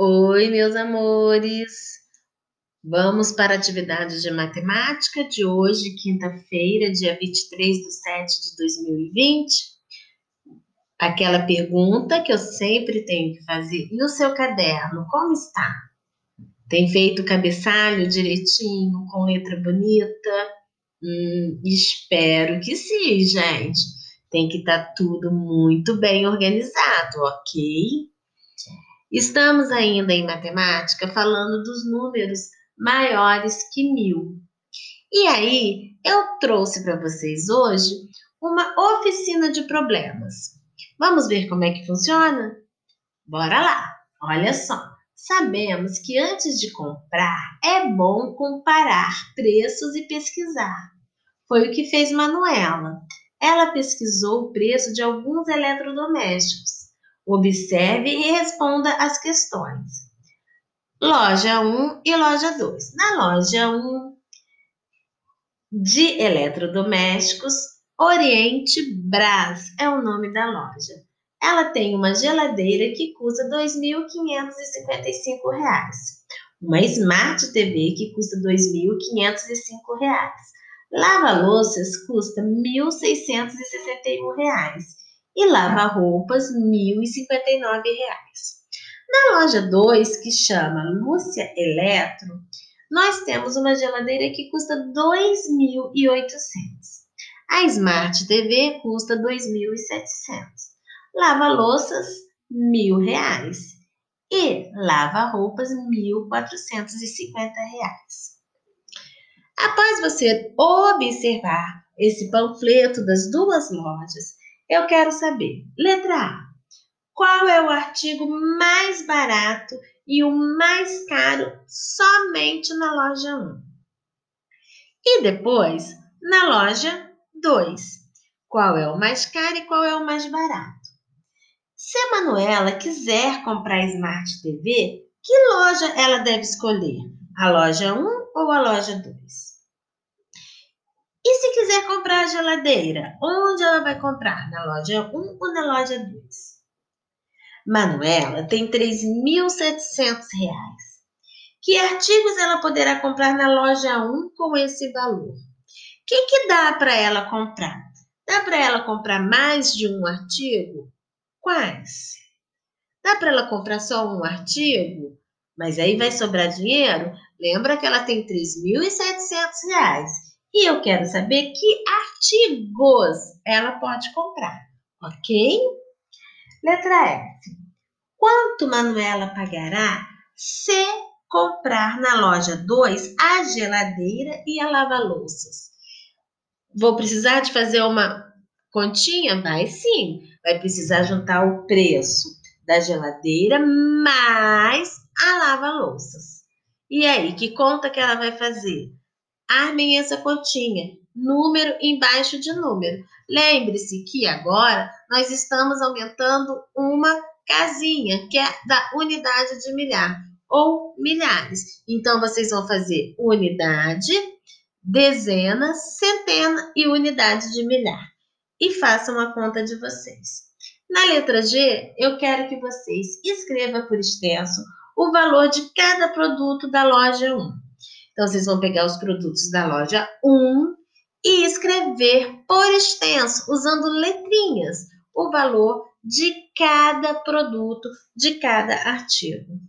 Oi, meus amores! Vamos para a atividade de matemática de hoje, quinta-feira, dia 23 de 7 de 2020. Aquela pergunta que eu sempre tenho que fazer. E o seu caderno, como está? Tem feito o cabeçalho direitinho, com letra bonita? Hum, espero que sim, gente. Tem que estar tá tudo muito bem organizado, ok? Estamos ainda em matemática falando dos números maiores que mil. E aí, eu trouxe para vocês hoje uma oficina de problemas. Vamos ver como é que funciona? Bora lá! Olha só, sabemos que antes de comprar é bom comparar preços e pesquisar. Foi o que fez Manuela. Ela pesquisou o preço de alguns eletrodomésticos Observe e responda as questões. Loja 1 e loja 2. Na loja 1 de eletrodomésticos, Oriente Brás é o nome da loja. Ela tem uma geladeira que custa R$ 2.555, uma Smart TV que custa R$ 2.505, lava-louças custa R$ 1.661 e lava-roupas R$ 1.059. Na loja 2, que chama Lúcia Eletro, nós temos uma geladeira que custa R$ 2.800. A Smart TV custa R$ 2.700. Lava-louças, R$ 1.000. E lava-roupas, R$ 1.450. Após você observar esse panfleto das duas lojas eu quero saber. Letra A. Qual é o artigo mais barato e o mais caro somente na loja 1? E depois, na loja 2. Qual é o mais caro e qual é o mais barato? Se a Manuela quiser comprar Smart TV, que loja ela deve escolher? A loja 1 ou a loja 2? E se quiser comprar a geladeira, onde ela vai comprar? Na loja 1 ou na loja 2? Manuela tem R$ 3.700. Que artigos ela poderá comprar na loja 1 com esse valor? O que, que dá para ela comprar? Dá para ela comprar mais de um artigo? Quais? Dá para ela comprar só um artigo? Mas aí vai sobrar dinheiro? Lembra que ela tem R$ 3.700 e eu quero saber que artigos ela pode comprar, ok? Letra F. Quanto Manuela pagará se comprar na loja 2 a geladeira e a lava-louças? Vou precisar de fazer uma continha? Vai sim. Vai precisar juntar o preço da geladeira mais a lava-louças. E aí, que conta que ela vai fazer? Armem essa continha, número embaixo de número. Lembre-se que agora nós estamos aumentando uma casinha, que é da unidade de milhar, ou milhares. Então, vocês vão fazer unidade, dezena, centena e unidade de milhar. E façam a conta de vocês. Na letra G, eu quero que vocês escrevam por extenso o valor de cada produto da loja 1. Então, vocês vão pegar os produtos da loja 1 e escrever por extenso, usando letrinhas, o valor de cada produto, de cada artigo.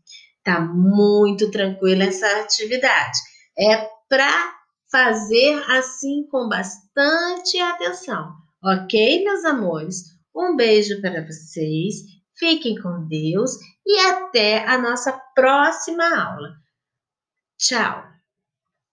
Tá muito tranquila essa atividade. É para fazer assim com bastante atenção, ok, meus amores? Um beijo para vocês, fiquem com Deus e até a nossa próxima aula. Tchau!